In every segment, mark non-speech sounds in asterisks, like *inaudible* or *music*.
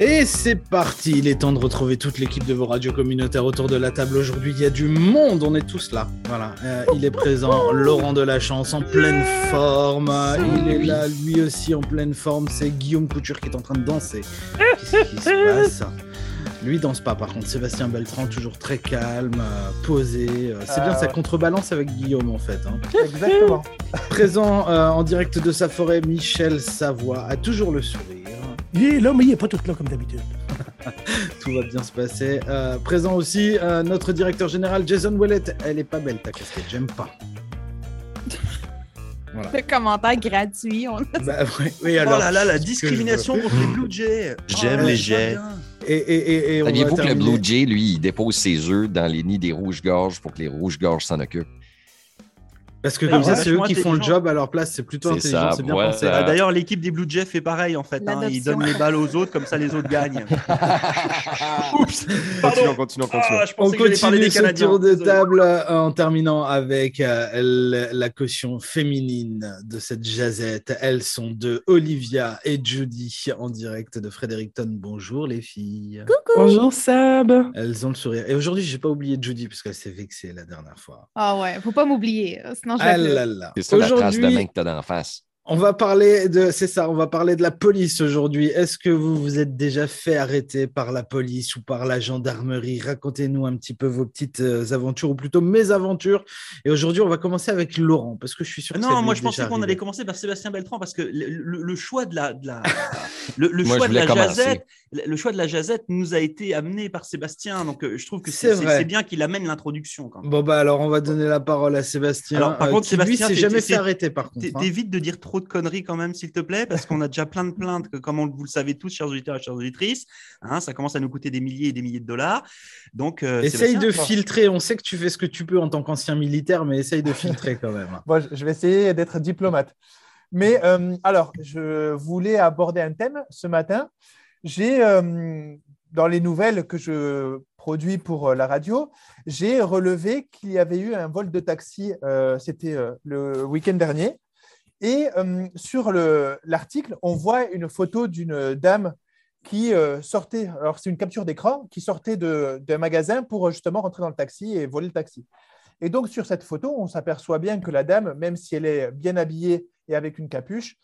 Et c'est parti, il est temps de retrouver toute l'équipe de vos radios communautaires autour de la table. Aujourd'hui, il y a du monde, on est tous là. Voilà, euh, il est présent, Laurent de la Chance en pleine forme. Il est là, lui aussi en pleine forme. C'est Guillaume Couture qui est en train de danser. Qu'est-ce qui se *laughs* passe? Lui danse pas par contre, Sébastien Beltran toujours très calme, euh, posé. Euh, c'est bien, ça contrebalance avec Guillaume en fait. hein. Exactement. Présent euh, en direct de sa forêt, Michel Savoie a toujours le sourire. Il est là, mais il n'est pas tout là comme d'habitude. *laughs* Tout va bien se passer. Euh, présent aussi euh, notre directeur général Jason Willett. Elle est pas belle ta casquette, j'aime pas. *laughs* Voilà. Le commentaire gratuit. On... Bah, ouais, oui, Oh alors, là là, la discrimination contre les Blue Jays. *laughs* J'aime Oh, les vient. Et, et, et, et Saviez-vous que le Blue Jay, lui, il dépose ses œufs dans les nids des rouges-gorges pour que les rouges-gorges s'en occupent? Parce que comme ça, c'est eux qui font le job à leur place. C'est plutôt intelligent, c'est bien pensé. Ah, D'ailleurs, l'équipe des Blue Jays fait pareil en fait. hein. Ils donnent les balles aux autres, comme ça les autres gagnent. *laughs* Oups, Continuons, continuons, Ah, je On continue ce Canadiens. tour de table euh, en terminant avec euh, la caution féminine de cette jazette. Elles sont deux, Olivia et Judy, en direct de Fredericton. Bonjour les filles. Bonjour Seb. Elles ont le sourire. Et aujourd'hui, j'ai pas oublié Judy parce qu'elle s'est vexée la dernière fois. Ah ouais, faut pas m'oublier, sinon je Ah vais là là. C'est ça la trace de main que t'as d'en face. on va parler de, c'est ça, on va parler de la police aujourd'hui. Est-ce que vous vous êtes déjà fait arrêter par la police ou par la gendarmerie? Racontez-nous un petit peu vos petites euh, aventures ou plutôt mes aventures. Et aujourd'hui, on va commencer avec Laurent parce que je suis sûr. que ça Non, lui moi est je pensais qu'on allait commencer par Sébastien Beltran parce que le, le- le choix de la, de la- *laughs* le, le Moi, choix de la jazette, le choix de la jazette nous a été amené par Sébastien, donc euh, je trouve que C'est bien qu'il amène l'introduction. Bon bah alors on va donner la parole à Sébastien. Alors, par euh, contre, qui, lui Sébastien, s'est jamais fait arrêter par contre. Hein. T'évites de dire trop de conneries quand même, s'il te plaît, parce qu'on a déjà plein de plaintes, que, comme on- vous le savez tous, chers auditeurs et chères auditrices. hein, ça commence à nous coûter des milliers et des milliers de dollars. Donc, euh, Essaye Sébastien, de filtrer. On sait que tu fais ce que tu peux en tant qu'ancien militaire, mais essaye de filtrer quand même. *laughs* Bon, je vais essayer d'être diplomate. Mais euh, alors, je voulais aborder un thème ce matin. J'ai, euh, dans les nouvelles que je produis pour euh, la radio, j'ai relevé qu'il y avait eu un vol de taxi, c'était le week-end dernier. Et sur le- l'article, on voit une photo d'une dame qui sortait, alors c'est une capture d'écran, qui sortait d'un magasin pour justement rentrer dans le taxi et voler le taxi. Et donc, sur cette photo, on s'aperçoit bien que la dame, même si elle est bien habillée et avec une capuche,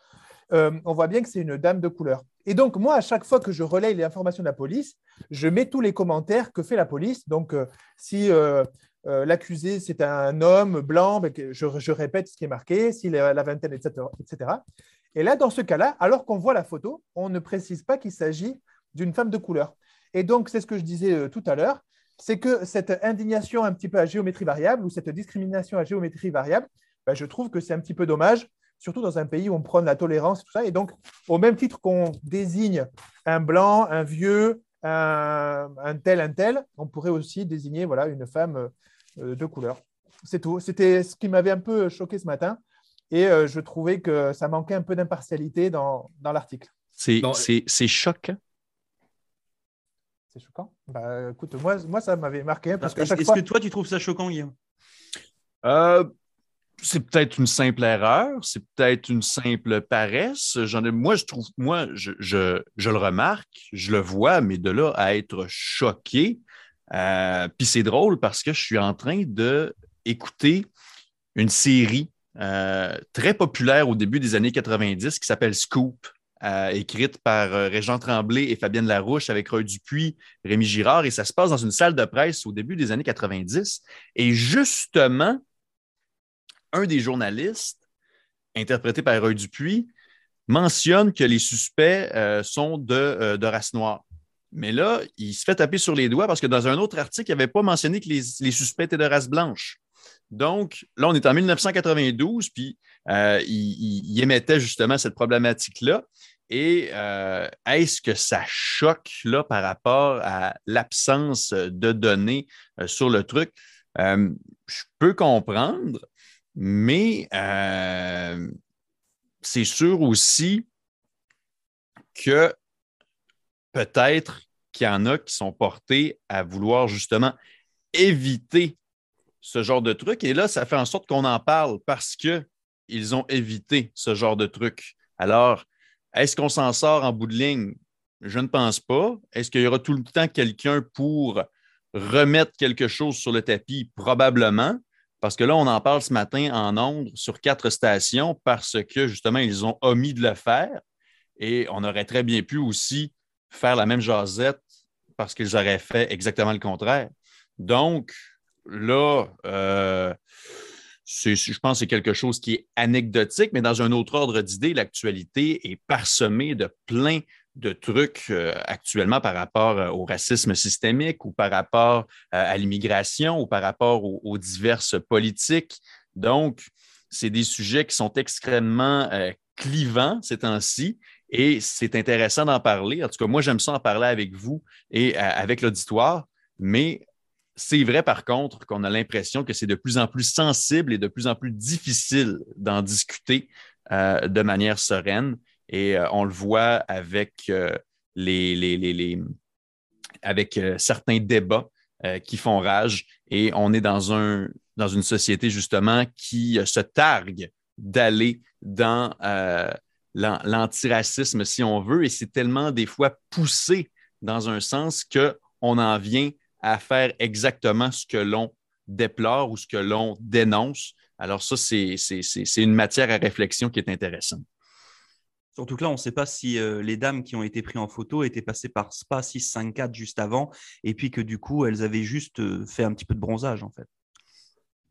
euh, on voit bien que c'est une dame de couleur. Et donc, moi, à chaque fois que je relaye les informations de la police, je mets tous les commentaires que fait la police. Donc, euh, si euh, l'accusé, c'est un homme blanc, ben, je, répète ce qui est marqué, s'il est la vingtaine, etc., etc. Et là, dans ce cas-là, alors qu'on voit la photo, on ne précise pas qu'il s'agit d'une femme de couleur. Et donc, c'est ce que je disais tout à l'heure, c'est que cette indignation un petit peu à géométrie variable ou cette discrimination à géométrie variable, ben, je trouve que c'est un petit peu dommage, surtout dans un pays où on prône la tolérance et tout ça. Et donc, au même titre qu'on désigne un blanc, un vieux, un, un tel, un tel, on pourrait aussi désigner voilà, une femme euh, de couleur. C'est tout. C'était ce qui m'avait un peu choqué ce matin. Et euh, je trouvais que ça manquait un peu d'impartialité dans, dans l'article. C'est choquant. C'est choquant. Bah, écoute, moi, moi ça m'avait marqué parce Est-ce chaque est-ce fois. que toi, tu trouves ça choquant, Guillaume? Euh, c'est peut-être une simple erreur, c'est peut-être une simple paresse. J'en ai, moi, je trouve, moi, je, je, je le remarque, je le vois, mais de là à être choqué. euh, Puis c'est drôle parce que je suis en train de écouter une série euh, très populaire au début des années 90 qui s'appelle Scoop. Euh, écrite par euh, Régent Tremblay et Fabienne Larouche avec Roy Dupuis, Rémi Girard, et ça se passe dans une salle de presse au début des années 90. Et justement, un des journalistes, interprété par Roy Dupuis, mentionne que les suspects euh, sont de, de race noire. Mais là, il se fait taper sur les doigts parce que dans un autre article, il n'avait pas mentionné que les, les suspects étaient de race blanche. Donc, là, on est en 1992, puis il émettait justement cette problématique-là. Et euh, est-ce que ça choque là, par rapport à l'absence de données euh, sur le truc? Euh, je peux comprendre, mais c'est sûr aussi que peut-être qu'il y en a qui sont portés à vouloir justement éviter ce genre de truc. Et là, ça fait en sorte qu'on en parle parce qu'ils ont évité ce genre de truc. Alors, est-ce qu'on s'en sort en bout de ligne? Je ne pense pas. Est-ce qu'il y aura tout le temps quelqu'un pour remettre quelque chose sur le tapis? Probablement. Parce que là, on en parle ce matin en ondes sur quatre stations parce que justement, ils ont omis de le faire. Et on aurait très bien pu aussi faire la même jasette parce qu'ils auraient fait exactement le contraire. Donc, là, euh, je pense que c'est quelque chose qui est anecdotique, mais dans un autre ordre d'idée, l'actualité est parsemée de plein de trucs euh, actuellement par rapport euh, au racisme systémique ou par rapport euh, à l'immigration ou par rapport aux, aux diverses politiques. Donc, c'est des sujets qui sont extrêmement clivants ces temps-ci et c'est intéressant d'en parler. En tout cas, moi, j'aime ça en parler avec vous et avec l'auditoire, mais c'est vrai par contre qu'on a l'impression que c'est de plus en plus sensible et de plus en plus difficile d'en discuter euh, de manière sereine. Et euh, on le voit avec, euh, les, avec certains débats qui font rage. Et on est dans, un, dans une société justement qui se targue d'aller dans l'an- l'antiracisme, si on veut. Et c'est tellement des fois poussé dans un sens qu'on en vient à faire exactement ce que l'on déplore ou ce que l'on dénonce. Alors ça, c'est une matière à réflexion qui est intéressante. Surtout que là, on ne sait pas si euh, les dames qui ont été prises en photo étaient passées par SPA 654 juste avant, et puis que du coup, elles avaient juste euh, fait un petit peu de bronzage, en fait.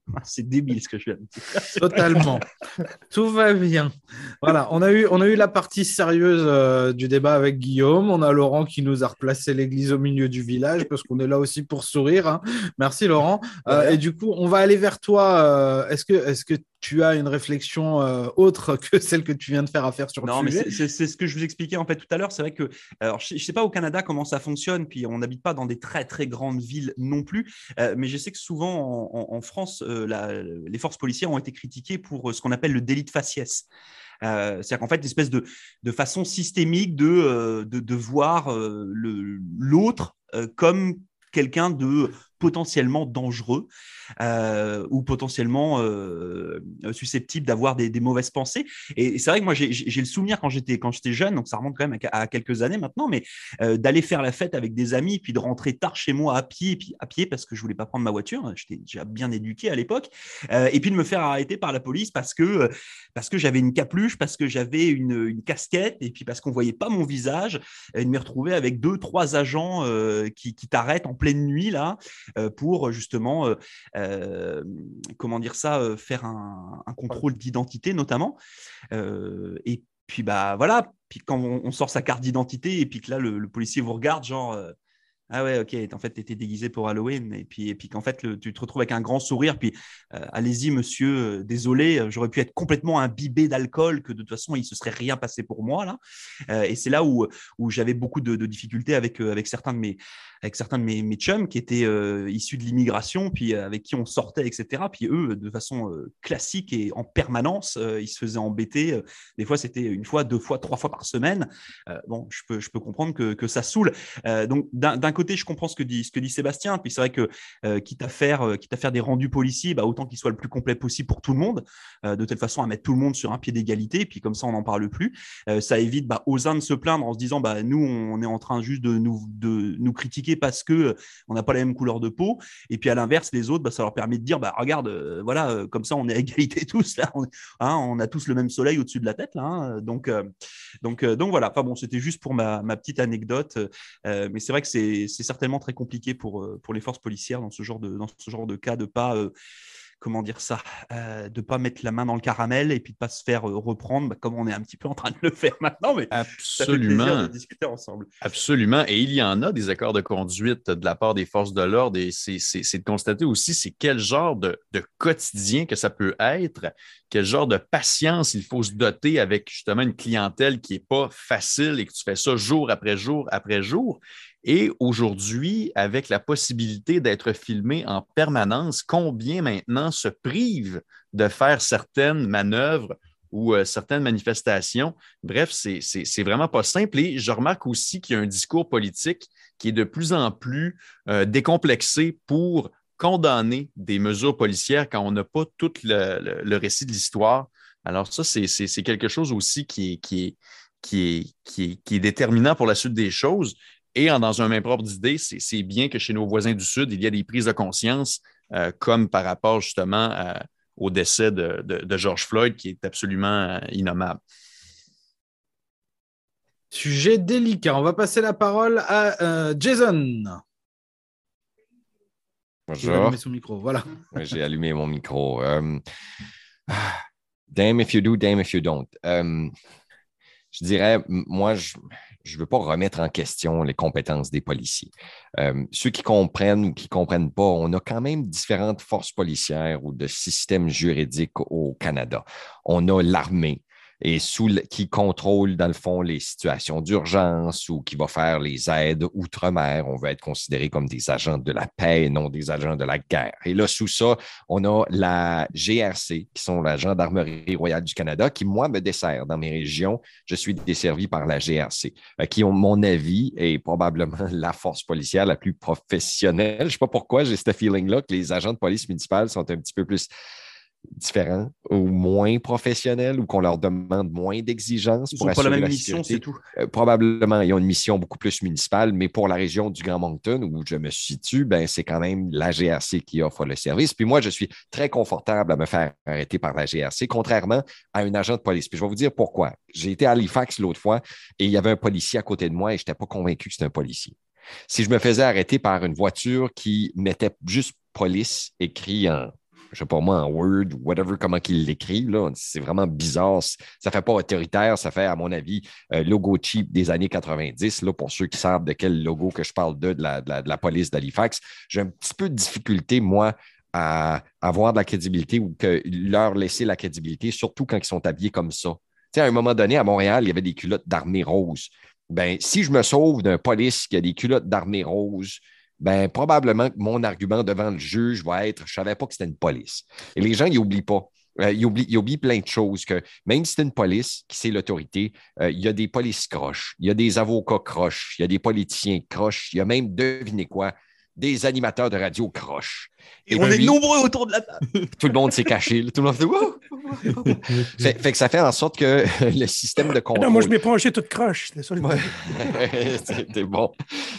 *laughs* Ah, C'est débile ce que je viens de dire. *laughs* Totalement. Tout va bien. Voilà, on a eu, on a eu la partie sérieuse euh, du débat avec Guillaume. On a Laurent qui nous a replacé l'église au milieu du village parce qu'on est là aussi pour sourire. hein. Merci Laurent. Euh, et du coup, on va aller vers toi. euh, est-ce que, est-ce que tu as une réflexion euh, autre *laughs* que celle que tu viens de faire à faire sur Non, le mais sujet c'est- c'est c'est ce que je vous expliquais en fait tout à l'heure. C'est vrai que, alors, je ne sais pas au Canada comment ça fonctionne, puis on n'habite pas dans des très très grandes villes non plus, euh, mais je sais que souvent en, en- en France, euh, la- les forces policières ont été critiquées pour ce qu'on appelle le délit de faciès. Euh, C'est-à-dire qu'en fait, une espèce de, de façon systémique de, euh, de, de voir euh, l'autre comme quelqu'un de potentiellement dangereux euh, ou potentiellement euh, susceptible d'avoir des, mauvaises pensées. Et c'est vrai que moi, j'ai le souvenir quand j'étais quand j'étais jeune, donc ça remonte quand même à, quelques années maintenant, mais euh, d'aller faire la fête avec des amis, puis de rentrer tard chez moi à pied, puis à pied parce que je voulais pas prendre ma voiture. J'étais déjà bien éduqué à l'époque, euh, et puis de me faire arrêter par la police parce que parce que j'avais une capuche, parce que j'avais une, casquette, et puis parce qu'on voyait pas mon visage, et de me retrouver avec deux trois agents qui, qui t'arrêtent en pleine nuit là pour justement euh, euh, comment dire ça, euh, faire un, contrôle d'identité notamment. Euh, et puis bah voilà, puis quand on, sort sa carte d'identité et puis que là le, policier vous regarde genre euh, ah ouais ok en fait tu étais déguisé pour Halloween. Et puis et puis qu'en fait le- tu te retrouves avec un grand sourire puis euh, allez-y monsieur euh, désolé euh, j'aurais pu être complètement imbibé d'alcool que de toute façon il se serait rien passé pour moi là. Euh, et c'est là où où j'avais beaucoup de, de difficultés avec euh, avec certains de mes avec certains de mes, chums qui étaient euh, issus de l'immigration, puis euh, avec qui on sortait, etc. Puis eux, de façon euh, classique et en permanence, ils se faisaient embêter. Des fois, c'était une fois, deux fois, trois fois par semaine. Bon, je peux, comprendre que, ça saoule. Donc, d'un côté, je comprends ce que dit, Sébastien. Puis c'est vrai que quitte, à faire, quitte à faire des rendus policiers, bah, autant qu'ils soient le plus complet possible pour tout le monde, de telle façon à mettre tout le monde sur un pied d'égalité. Puis comme ça, on n'en parle plus. Ça évite bah, aux uns de se plaindre en se disant bah, nous, on est en train juste de nous critiquer parce que euh, on n'a pas la même couleur de peau. Et puis à l'inverse, les autres, bah, ça leur permet de dire bah, regarde, euh, voilà, euh, comme ça, on est à égalité *laughs* tous. Là, on, hein, on a tous le même soleil au-dessus de la tête. Là, hein. donc, donc, donc voilà. Enfin bon, c'était juste pour ma, ma petite anecdote. Mais c'est vrai que c'est certainement très compliqué pour, pour les forces policières dans ce genre de, dans ce genre de cas de pas. Comment dire ça, euh, de pas mettre la main dans le caramel et puis de pas se faire euh, reprendre, bah, comme on est un petit peu en train de le faire maintenant, mais ça fait plaisir Absolument. de discuter ensemble. Absolument. Et il y en a des accords de conduite de la part des forces de l'ordre et c'est de constater aussi c'est quel genre de, de quotidien que ça peut être, quel genre de patience il faut se doter avec justement une clientèle qui n'est pas facile et que tu fais ça jour après jour après jour. Et aujourd'hui, avec la possibilité d'être filmé en permanence, combien maintenant se privent de faire certaines manœuvres ou euh, certaines manifestations? Bref, c'est vraiment pas simple. Et je remarque aussi qu'il y a un discours politique qui est de plus en plus euh, décomplexé pour condamner des mesures policières quand on n'a pas tout le, récit de l'histoire. Alors ça, c'est quelque chose aussi qui qui est déterminant pour la suite des choses. Et en, dans un même propre d'idée, c'est c'est bien que chez nos voisins du Sud, il y a des prises de conscience, euh, comme par rapport justement à- au décès de, de- de George Floyd, qui est absolument euh, innommable. Sujet délicat. On va passer la parole à euh, Jason. Bonjour. son micro. Voilà. *laughs* J'ai allumé mon micro. Euh, damn if you do, damn if you don't. Euh, je dirais, moi, je ne veux pas remettre en question les compétences des policiers. Euh, ceux qui comprennent ou qui ne comprennent pas, on a quand même différentes forces policières ou de systèmes juridiques au Canada. On a l'armée. Et sous le- qui contrôle, dans le fond, les situations d'urgence ou qui va faire les aides outre-mer. On va être considéré comme des agents de la paix et non des agents de la guerre. Et là, sous ça, on a la GRC, qui sont la Gendarmerie royale du Canada, qui, moi, me dessert dans mes régions. Je suis desservi par la GRC, euh, qui, ont mon avis, est probablement *laughs* la force policière la plus professionnelle. Je ne sais pas pourquoi j'ai ce feeling-là que les agents de police municipale sont un petit peu plus différents ou moins professionnels ou qu'on leur demande moins d'exigences pour n'ont pas assurer la même la mission, c'est tout. Euh, probablement, ils ont une mission beaucoup plus municipale, mais pour la région du Grand Moncton, où je me situe, ben, c'est quand même la GRC qui offre le service. Puis moi, je suis très confortable à me faire arrêter par la GRC, contrairement à un agent de police. Puis je vais vous dire pourquoi. J'ai été à Halifax l'autre fois et il y avait un policier à côté de moi et je n'étais pas convaincu que c'était un policier. Si je me faisais arrêter par une voiture qui mettait juste police écrit en je sais pas moi, en Word ou whatever, comment qu'il l'écrit, c'est vraiment bizarre. Ça fait pas autoritaire, ça fait, à mon avis, euh, logo cheap des années 90. Là, pour ceux qui savent de quel logo que je parle de, de la, de la, police d'Halifax, j'ai un petit peu de difficulté, moi, à avoir de la crédibilité ou que leur laisser la crédibilité, surtout quand ils sont habillés comme ça. À un moment donné, à Montréal, il y avait des culottes d'armée rose. Ben, si je me sauve d'un police qui a des culottes d'armée rose, ben, probablement que mon argument devant le juge va être je ne savais pas que c'était une police. Et les gens, ils n'oublient pas. Euh, ils, oublient, ils oublient plein de choses, que même si c'est une police qui c'est l'autorité, euh, il y a des polices croches, il y a des avocats croches, il y a des politiciens croches, il y a même, devinez quoi, des animateurs de radio croches. Et on est nombreux autour de la table. *laughs* Tout le monde s'est caché. là. Tout le monde fait, Wouh! *laughs* fait, fait que ça fait en sorte que *laughs* le système de Ah contrôle. Non, moi, je m'ai penché toute croche. C'est ça. C'était bon.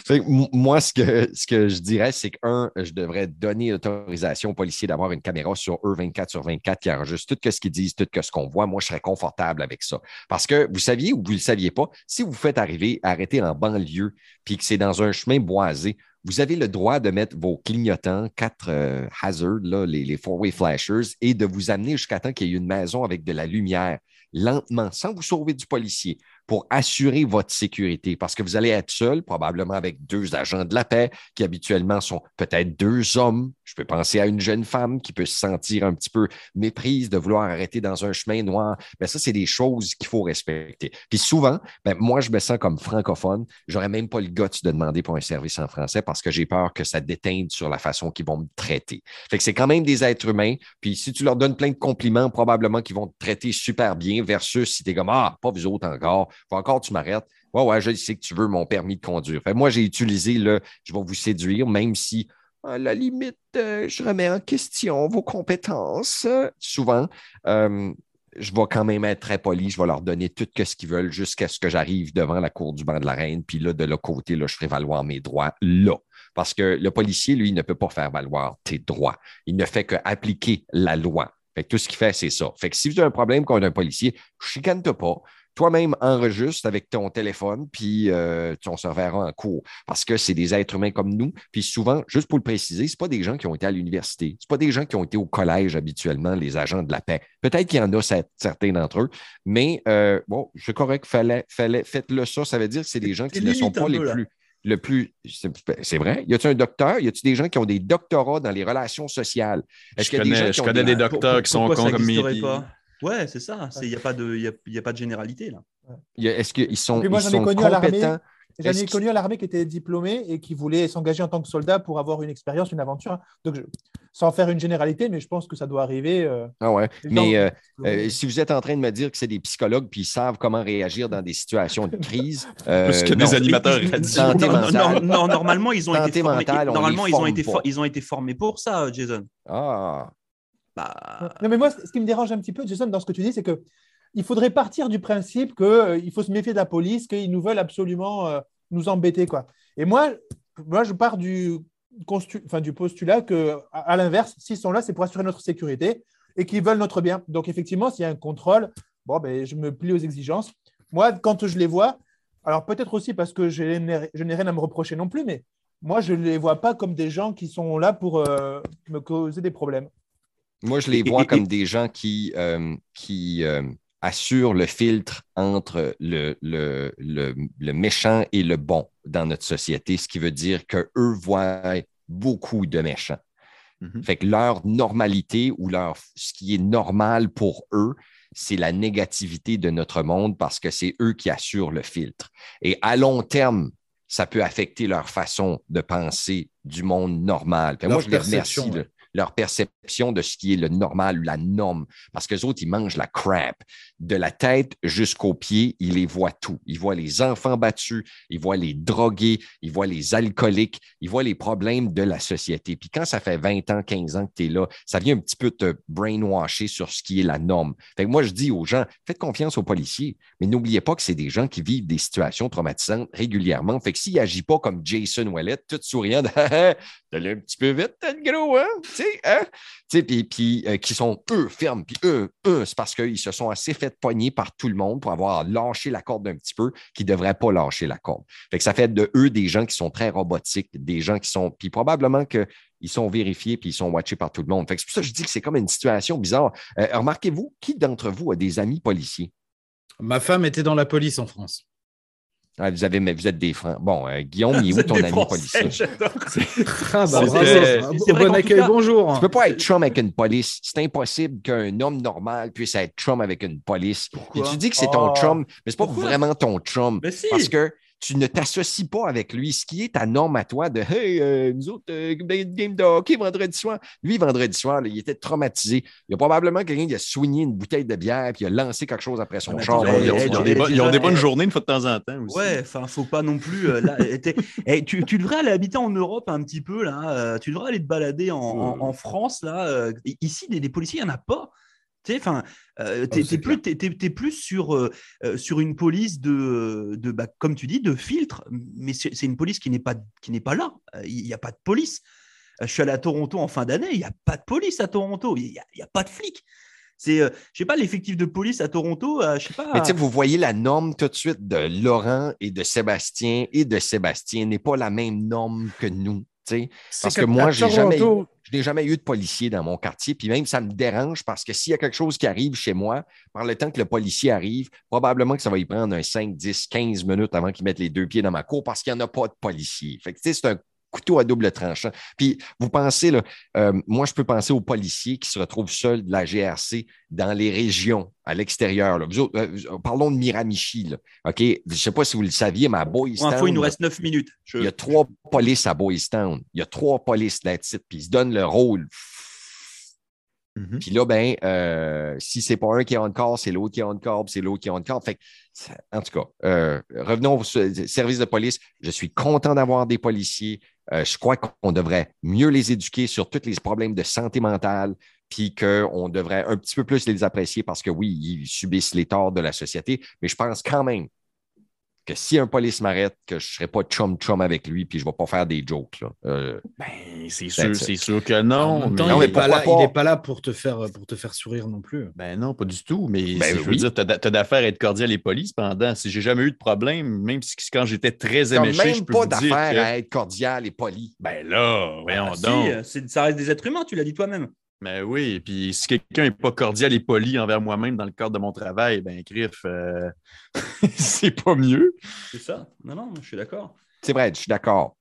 Fait que m- moi, ce que, ce que je dirais, c'est que, un, je devrais donner l'autorisation aux policiers d'avoir une caméra sur eux 24 sur 24 qui enregistre tout ce qu'ils disent, tout ce qu'on voit. Moi, je serais confortable avec ça. Parce que vous saviez ou vous ne le saviez pas, si vous faites arriver, arrêter en banlieue, puis que c'est dans un chemin boisé, vous avez le droit de mettre vos clignotants, quatre euh, hazards, là, les, les four-way flashers, et de vous amener jusqu'à temps qu'il y ait une maison avec de la lumière, lentement, sans vous sauver du policier, pour assurer votre sécurité. Parce que vous allez être seul, probablement avec deux agents de la paix, qui habituellement sont peut-être deux hommes. Je peux penser à une jeune femme qui peut se sentir un petit peu méprise de vouloir arrêter dans un chemin noir. Mais ça, c'est des choses qu'il faut respecter. Puis souvent, ben, moi, je me sens comme francophone. J'aurais même pas le guts de demander pour un service en français parce que j'ai peur que ça déteinde sur la façon qu'ils vont me traiter. Fait que c'est quand même des êtres humains. Puis si tu leur donnes plein de compliments, probablement qu'ils vont te traiter super bien versus si tu es comme Ah, pas vous autres encore, faut encore tu m'arrêtes. Ouais, ouais, je sais que tu veux mon permis de conduire. Moi, j'ai utilisé le je vais vous séduire, même si à la limite, euh, je remets en question vos compétences. Euh, Souvent, euh, je vais quand même être très poli. Je vais leur donner tout ce qu'ils veulent jusqu'à ce que j'arrive devant la cour du banc de la reine. Puis là, de l'autre côté, là, je ferai valoir mes droits là. Parce que le policier, lui, ne peut pas faire valoir tes droits. Il ne fait qu'appliquer la loi. Fait que tout ce qu'il fait, c'est ça. Fait que si vous avez un problème contre un policier, chicane-toi pas. Toi-même, enregistre avec ton téléphone, puis euh, on se reverra en cours. Parce que c'est des êtres humains comme nous. Puis souvent, juste pour le préciser, ce pas des gens qui ont été à l'université. Ce pas des gens qui ont été au collège habituellement, les agents de la paix. Peut-être qu'il y en a certains d'entre eux, mais euh, bon, c'est correct, fallait, fallait, faites-le ça. Ça veut dire que c'est des gens qui ne sont pas les là. plus le plus. C'est vrai? Y a-t-il un docteur? Y a-t-il des gens qui ont des doctorats dans les relations sociales? Est-ce Je qu'il y a des gens connais, qui je ont connais des Pour- docteurs pour- qui sont cons comme Ouais, c'est ça. Il n'y a, pas de- y a, y a pas de généralité là. Est-ce qu'ils sont, moi, ils j'en ai sont connu à l'armée. compétents? J'en ai connu à l'armée qui était diplômé et qui voulait s'engager en tant que soldat pour avoir une expérience, une aventure. Donc, je- sans faire une généralité, mais je pense que ça doit arriver. euh, Ah ouais. Mais euh, euh, si vous êtes en train de me dire que c'est des psychologues puis ils savent comment réagir dans des situations de crise. *laughs* euh, Plus que non. des animateurs. Santé non, normalement, ils ont Santé été formés. mentale, normalement, ils ont été, for- ils ont été formés pour ça, Jason. Ah, Bah, Non, mais moi, ce qui me dérange un petit peu, Jason, dans ce que tu dis, c'est que il faudrait partir du principe qu'il faut se méfier de la police, qu'ils nous veulent absolument euh, nous embêter. Quoi. Et moi, moi, je pars du, enfin, du postulat que, à, l'inverse, s'ils sont là, c'est pour assurer notre sécurité et qu'ils veulent notre bien. Donc, effectivement, s'il y a un contrôle, bon, ben, je me plie aux exigences. Moi, quand je les vois, alors peut-être aussi parce que je n'ai je n'ai rien à me reprocher non plus, mais moi, je ne les vois pas comme des gens qui sont là pour euh, me causer des problèmes. Moi, je les vois et- *laughs* comme et- des gens qui, euh, qui euh, assurent le filtre entre le, le, le, le méchant et le bon dans notre société, ce qui veut dire qu'eux voient beaucoup de méchants. Mhm. Fait que leur normalité ou leur, ce qui est normal pour eux, c'est la négativité de notre monde parce que c'est eux qui assurent le filtre. Et à long terme, ça peut affecter leur façon de penser du monde normal. Moi, je les remercie. ouais. Leur perception de ce qui est le normal ou la norme. Parce que les autres, ils mangent la crap. De la tête jusqu'aux pieds, ils les voient tout. Ils voient les enfants battus, ils voient les drogués, ils voient les alcooliques, ils voient les problèmes de la société. Puis quand ça fait 20 ans, 15 ans que tu es là, ça vient un petit peu te brainwasher sur ce qui est la norme. Fait que moi, je dis aux gens, faites confiance aux policiers, mais n'oubliez pas que c'est des gens qui vivent des situations traumatisantes régulièrement. Fait que s'il n'agit pas comme Jason Wallet, tout souriant, t'as *laughs* un petit peu vite, le gros, hein? Tu sais, hein? Puis euh, qui sont eux fermes, puis eux, eux, c'est parce qu'ils se sont assez fait pogner par tout le monde pour avoir lâché la corde un petit peu, qui ne devraient pas lâcher la corde. Fait que ça fait de eux des gens qui sont très robotiques, des gens qui sont, puis probablement qu'ils sont vérifiés puis ils sont watchés par tout le monde. Fait que c'est pour ça que je dis que c'est comme une situation bizarre. Euh, remarquez-vous, qui d'entre vous a des amis policiers? Ma femme était dans la police en France. Ah, vous, avez, mais vous êtes des francs. Bon, euh, Guillaume, il est *laughs* où ton ami Français, policier? *laughs* Ah bah Ah, bon qu'en accueil, bonjour. Tu peux pas être chum avec une police. C'est impossible qu'un homme normal puisse être chum avec une police. Puis tu dis que c'est ton Oh. chum, mais c'est pas Pourquoi? vraiment ton chum. Mais si. Parce que tu ne t'associes pas avec lui. Ce qui est ta norme à toi de Hey, euh, nous autres, euh, ben, game de hockey vendredi soir. Lui, vendredi soir, là, il était traumatisé. Il y a probablement quelqu'un qui a soigné une bouteille de bière puis il a lancé quelque chose après son char. Ils ont, des, bonnes journées une fois de temps en temps aussi. Ouais, enfin, faut pas non plus. euh, là, *laughs* tu, tu devrais aller habiter en Europe un petit peu là. euh, tu devrais aller te balader en, en- en France là. euh, ici, des, des policiers, il y en a pas. Tu sais, enfin, euh, t'es, Oh, c'est t'es plus, t'es, t'es- t'es plus sur, euh, euh, sur une police de, de bah, comme tu dis, de filtre. Mais c'est, c'est une police qui n'est pas, qui n'est pas là. Il n'y a pas de police. Je suis allé à Toronto en fin d'année. Il n'y a pas de police à Toronto. Il n'y a, il y a pas de flics. C'est, euh, je sais pas, l'effectif de police à Toronto, euh, je sais pas. Mais tu sais, vous voyez la norme tout de suite de Laurent et de Sébastien et de Sébastien n'est pas la même norme que nous. Parce que moi, j'ai jamais, je n'ai jamais eu de policier dans mon quartier. Puis même, ça me dérange parce que s'il y a quelque chose qui arrive chez moi, par le temps que le policier arrive, probablement que ça va y prendre un 5, 10, 15 minutes avant qu'il mette les deux pieds dans ma cour parce qu'il n'y en a pas de policier. Fait que, tu sais, c'est un couteau à double tranchant. Puis vous pensez, là, euh, moi, je peux penser aux policiers qui se retrouvent seuls de la GRC dans les régions, à l'extérieur. là. Vous autres, euh, parlons de Miramichi. Là. OK? Je ne sais pas si vous le saviez, mais à Boys info, il nous Town, reste 9 minutes. Je- il y a trois polices à Boys Town. Il y a trois polices là-dessus, puis ils se donnent le rôle. Mhm. Puis là, ben, euh, si c'est pas un qui est call, c'est l'autre qui est puis c'est l'autre qui est call. Fait que, en tout cas, euh, revenons au service de police. Je suis content d'avoir des policiers. Euh, je crois qu'on devrait mieux les éduquer sur tous les problèmes de santé mentale, puis qu'on devrait un petit peu plus les apprécier parce que oui, ils subissent les torts de la société, mais je pense quand même que si un police m'arrête, que je ne serai pas chum-chum avec lui, puis je ne vais pas faire des jokes. Là. Euh, Ben, c'est sûr, c'est- sûr que non. même mais- temps, non, il mais n'est pas, pas? là pour te faire, pour te faire sourire non plus. Ben non, pas du tout. Mais Ben si je veux dire, tu as, d'affaires à être cordial et poli. Cependant, si j'ai jamais eu de problème, même si quand j'étais très éméché, je peux pas vous dire d'affaire que- à être cordial et poli. Ben là, voyons Ah, donc. euh, ça reste des êtres humains, tu l'as dit toi-même. Ben oui, puis si quelqu'un n'est pas cordial et poli envers moi-même dans le cadre de mon travail, ben Griff, euh, *laughs* c'est pas mieux. C'est ça. Non, non, je suis d'accord. C'est vrai, je suis d'accord.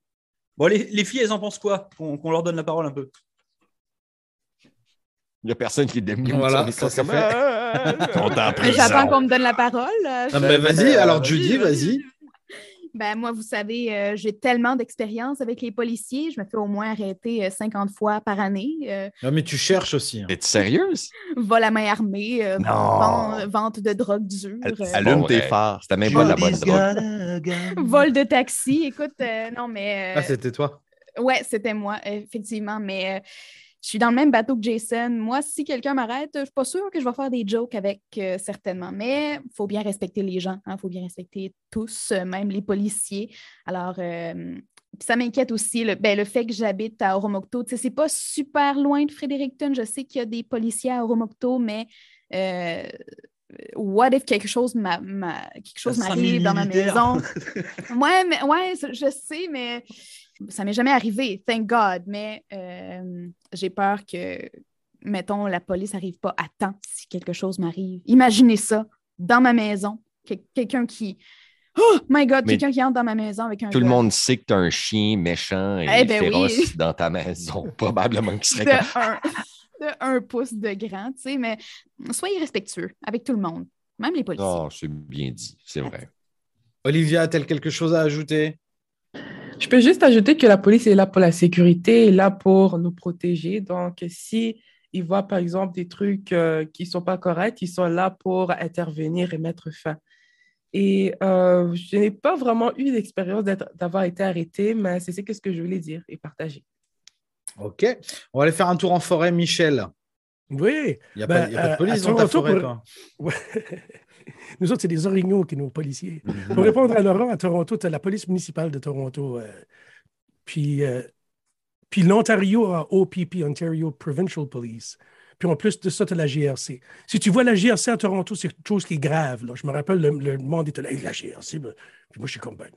Bon, les, les filles, elles en pensent quoi? Qu'on qu'on leur donne la parole un peu. Il n'y a personne qui est demi Voilà, ça, fait. *laughs* On t'en Mais prison. J'attends qu'on me donne la parole. Ah, ben, vas-y, alors Judy, vas-y. Ben, moi, vous savez, euh, j'ai tellement d'expérience avec les policiers. Je me fais au moins arrêter euh, 50 fois par année. Euh, Non, mais tu cherches aussi. hein. Es-tu sérieuse? vol à main armée, euh, Non. ven- vente de drogue dure, Al- euh, Allume Bon, tes phares. C'était même pas de la bonne drogue. vol de taxi. Écoute, euh, non, mais. euh, Ah, c'était toi. Ouais, c'était moi, effectivement. Mais euh, je suis dans le même bateau que Jason. Moi, si quelqu'un m'arrête, je ne suis pas sûre que je vais faire des jokes avec, euh, certainement. Mais il faut bien respecter les gens. Il faut bien respecter tous, euh, même les policiers. Alors, euh, ça m'inquiète aussi le, ben, le fait que j'habite à Oromocto. Ce n'est pas super loin de Fredericton. Je sais qu'il y a des policiers à Oromocto, mais what if quelque chose m'arrive dans ma maison? ouais, mais, ouais, je sais, mais ça m'est jamais arrivé, thank God. Mais euh, j'ai peur que, mettons, la police n'arrive pas à temps si quelque chose m'arrive. Imaginez ça, dans ma maison, quelqu'un qui. Oh my God, quelqu'un qui entre dans ma maison avec un. Tout le monde sait que tu as un chien méchant et eh ben féroce dans ta maison. *laughs* Probablement qu'il serait. de un pouce de grand, tu sais, mais soyez respectueux avec tout le monde, même les policiers. Oh, c'est bien dit, c'est vrai. Olivia, a-t-elle quelque chose à ajouter? Je peux juste ajouter que la police est là pour la sécurité, est là pour nous protéger. Donc, si ils voient, par exemple, des trucs euh, qui ne sont pas corrects, ils sont là pour intervenir et mettre fin. Et euh, je n'ai pas vraiment eu l'expérience d'avoir été arrêtée, mais c'est ce que je voulais dire et partager. OK. On va aller faire un tour en forêt, Michel. Oui. Il n'y a, pas, de euh, police dans ta forêt, *laughs* *laughs* Nous autres, c'est des orignaux qui nous policiers. Mhm. Pour répondre à Laurent, à Toronto, tu as la police municipale de Toronto. Euh, puis euh, puis l'Ontario a OPP, Ontario Provincial Police. Puis en plus de ça, tu as la GRC. Si tu vois la GRC à Toronto, c'est quelque chose qui est grave. Là. Je me rappelle, le, monde était là, la GRC. Ben, puis moi, je suis comme, ben,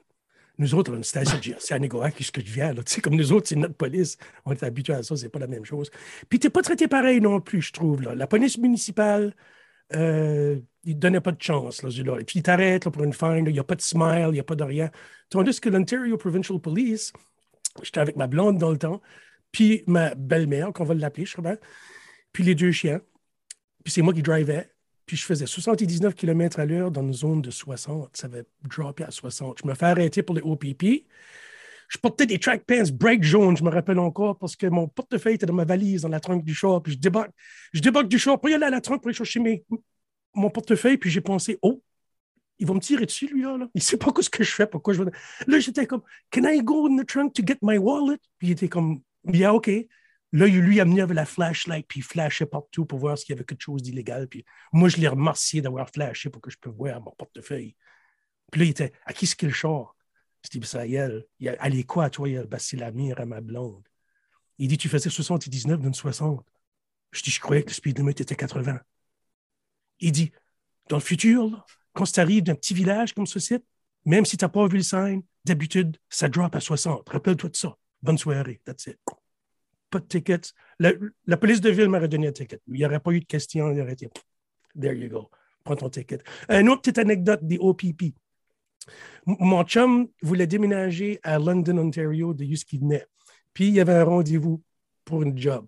nous autres, on a une station de GRC à Négoac, ce que je viens. Là. Tu sais, comme nous autres, c'est notre police. On est habitués à ça, c'est pas la même chose. Puis tu n'es pas traité pareil non plus, je trouve. Là. La police municipale, euh, il ne donnait pas de chance. Là, là. Et puis il t'arrête pour une fine, il n'y a pas de smile, il n'y a pas de rien. Tandis que l'Ontario Provincial Police, j'étais avec ma blonde dans le temps, puis ma belle-mère, qu'on va l'appeler, je crois puis les deux chiens. Puis c'est moi qui drivais. Puis je faisais 79 km à l'heure dans une zone de 60. Ça avait droppé à 60. Je me fais arrêter pour les OPP. Je portais des track pants break jaune, je me rappelle encore, parce que mon portefeuille était dans ma valise, dans la trunk du char. Puis je débarque, je débarque du char pour y aller à la trunk pour aller chercher mes, mon portefeuille. Puis j'ai pensé, oh, il va me tirer dessus, lui, là. Il ne sait pas ce que je fais, pourquoi je vais. Là, j'étais comme, Can I go in the trunk to get my wallet? Puis il était comme, Yeah, OK. Là, lui, a amené avec la flashlight, puis il flashait partout pour voir s'il y avait quelque chose d'illégal. Puis moi, je l'ai remercié d'avoir flashé pour que je puisse voir mon portefeuille. Puis là, il était, à qui est-ce qu'il char? Ça, elle. Il a, allez quoi, toi? Il a la mire à ma blonde. Il dit, tu faisais 79 d'une 60. Je dis, je croyais que le speed limit était 80. Il dit, dans le futur, quand tu arrives d'un petit village comme ce site, même si tu n'as pas vu le sign, d'habitude, ça drop à 60. Rappelle-toi de ça. Bonne soirée. That's it pas de tickets. La, police de ville m'aurait donné un ticket. Il n'y aurait pas eu de question. Il aurait été, there you go, prends ton ticket. Une autre petite anecdote des OPP. Mon chum voulait déménager à London, Ontario, de où qu'il venait. Puis il y avait un rendez-vous pour une job.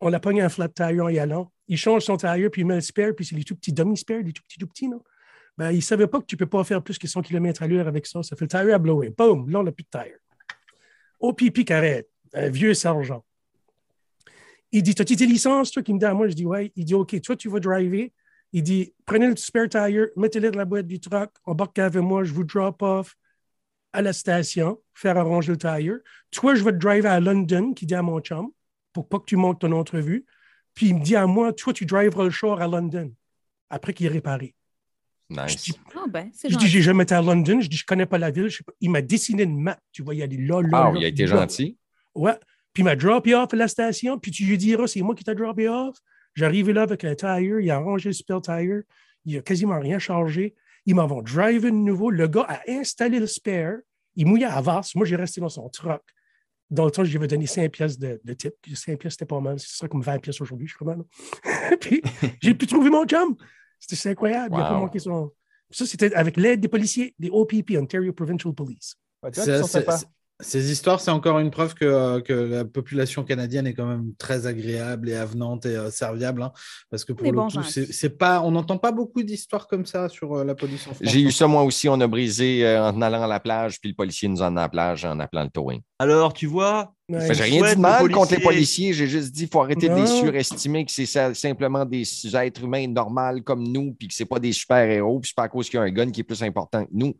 On l'a pogné un flat tire en y allant. Il change son tire, puis il met le spare, puis c'est les tout petits dummy spares, les tout petits, tout petits, non? Ben, il ne savait pas que tu ne peux pas faire plus que 100 km à l'heure avec ça. Ça fait le tire à blower. Boom! Là, on n'a plus de tire. OPP carré, un vieux sergent. Il dit, as-tu tes licences, toi? Qui me dit à moi, je dis, ouais. Il dit, OK, toi, tu vas driver. Il dit, prenez le spare tire, mettez-le dans la boîte du truck, embarquez avec moi, je vous drop off à la station, faire arranger le tire. Toi, je vais te driver à London, qui dit à mon chum, pour pas que tu montes ton entrevue. Puis il me dit à moi, toi, tu driveras le char à London, après qu'il est réparé. Nice. Je dis, oh ben, je dis j'ai jamais été à London. Je dis, je connais pas la ville. Il m'a dessiné une map. Tu vois, il y a des là, là, Ah, il a été gentil. Ouais. Puis il m'a droppé off à la station, puis tu lui diras, c'est moi qui t'ai droppé off. J'arrive là avec un tire, il a arrangé le spare tire, il a quasiment rien chargé. Ils m'ont drivé de nouveau. Le gars a installé le spare, il mouillait à Vars. Moi, j'ai resté dans son truck. Dans le temps, je lui avais donné 5 pièces de, de type. 5 pièces, c'était pas mal. C'est ça comme 20 pièces aujourd'hui, je crois. *laughs* puis j'ai pu trouver mon chum. C'était incroyable. Il a pas manqué son. Ça, c'était avec l'aide des policiers, des OPP, Ontario Provincial Police. c'est ces histoires, c'est encore une preuve que, euh, que, la population canadienne est quand même très agréable et avenante et euh, serviable. Hein, parce que pour le coup, c'est pas, on n'entend pas beaucoup d'histoires comme ça sur euh, la police en France. J'ai eu ça moi aussi. On a brisé en allant à la plage, puis le policier nous en a à la plage en appelant le towing. Alors, tu vois, j'ai rien dit de mal contre les policiers. J'ai juste dit qu'il faut arrêter de les surestimer, que c'est simplement des êtres humains normaux comme nous, puis que c'est pas des super-héros, puis c'est pas à cause qu'il y a un gun qui est plus important que nous.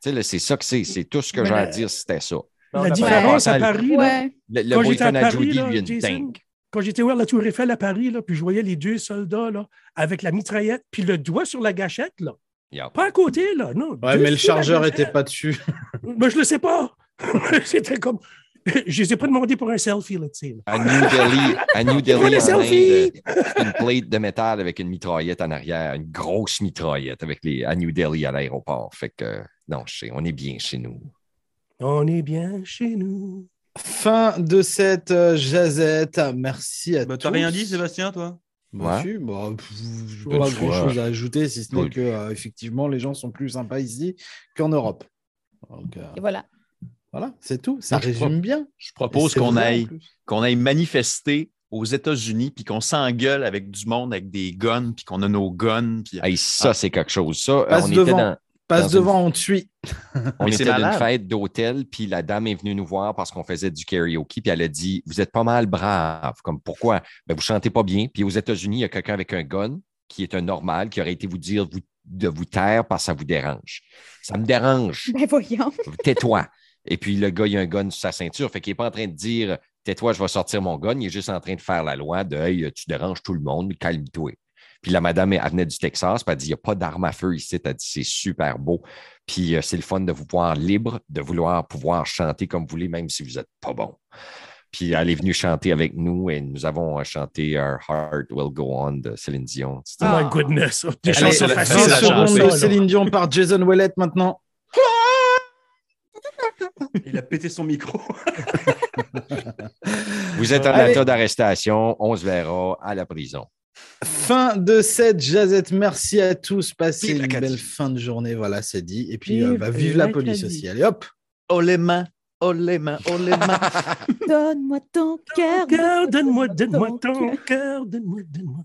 C'est ça que c'est. C'est tout ce que j'ai à dire, c'était ça. La différence à Paris, là, le, le quand j'étais à Paris, Judy, Jason, quand j'étais voir la Tour Eiffel à Paris, là, puis je voyais les deux soldats là, avec la mitraillette, puis le doigt sur la gâchette, là. Yep. Pas à côté, là, non. Ouais, mais le chargeur gâchette. était pas dessus. *laughs* Ben, je le sais pas. *laughs* C'était comme. *laughs* Je les ai pas demandé pour un selfie, là, tu sais. À New Delhi, à New Delhi, une plate de métal avec une mitraillette en arrière, une grosse mitraillette avec les à New Delhi à l'aéroport. Fait que non, je sais, on est bien chez nous. On est bien chez nous. Fin de cette euh, jazette. Merci à Bah, tous. T'as rien dit, Sébastien, toi? Bah, Ouais. si, bah, pff, j'ai Ouais, pas tu grand vois. chose à ajouter, si ce n'est Oui. que euh, effectivement les gens sont plus sympas ici qu'en Europe. Donc, euh, Et voilà. voilà, c'est tout. Ça Moi, je résume bien. Je propose qu'on aille, qu'on aille manifester aux États-Unis, puis qu'on s'engueule avec du monde avec des guns, puis qu'on a nos guns. Puis... Hey, ça, c'est quelque chose. Ça, on devant. était dans, Passe dans une- devant, on te suit. *laughs* on Mais était d'une malade. fête d'hôtel, puis la dame est venue nous voir parce qu'on faisait du karaoke, puis elle a dit Vous êtes pas mal brave. Comme pourquoi? Ben, Vous chantez pas bien. Puis aux États-Unis, il y a quelqu'un avec un gun qui est un normal qui aurait été vous dire vous- de vous taire parce que ça vous dérange. Ça me dérange. *laughs* Ben voyons. tais-toi. Et puis le gars, il a un gun sur sa ceinture. Fait qu'il n'est pas en train de dire tais-toi, je vais sortir mon gun. Il est juste en train de faire la loi de hey, tu déranges tout le monde, calme-toi. Puis la madame, elle venait du Texas, puis elle dit il n'y a pas d'arme à feu ici. Elle dit c'est super beau. Puis euh, c'est le fun de vous voir libre, de vouloir pouvoir chanter comme vous voulez, même si vous n'êtes pas bon. Puis elle est venue chanter avec nous et nous avons euh, chanté Our Heart Will Go On de Céline Dion. C'était- Oh my goodness. Des chansons faciles. Céline Dion par Jason Wallet maintenant. Il a pété son micro. Vous êtes en état d'arrestation, on se verra à la prison. Fin de cette jazette. Merci à tous. Passez une belle fin de journée. Voilà, c'est dit. Et puis, Vive euh, bah, vive la police aussi. Allez, hop. Oh les mains, oh les mains, oh les mains. *laughs* Donne-moi ton cœur. Cœur, donne-moi, donne-moi Ton ton cœur, donne-moi, donne-moi.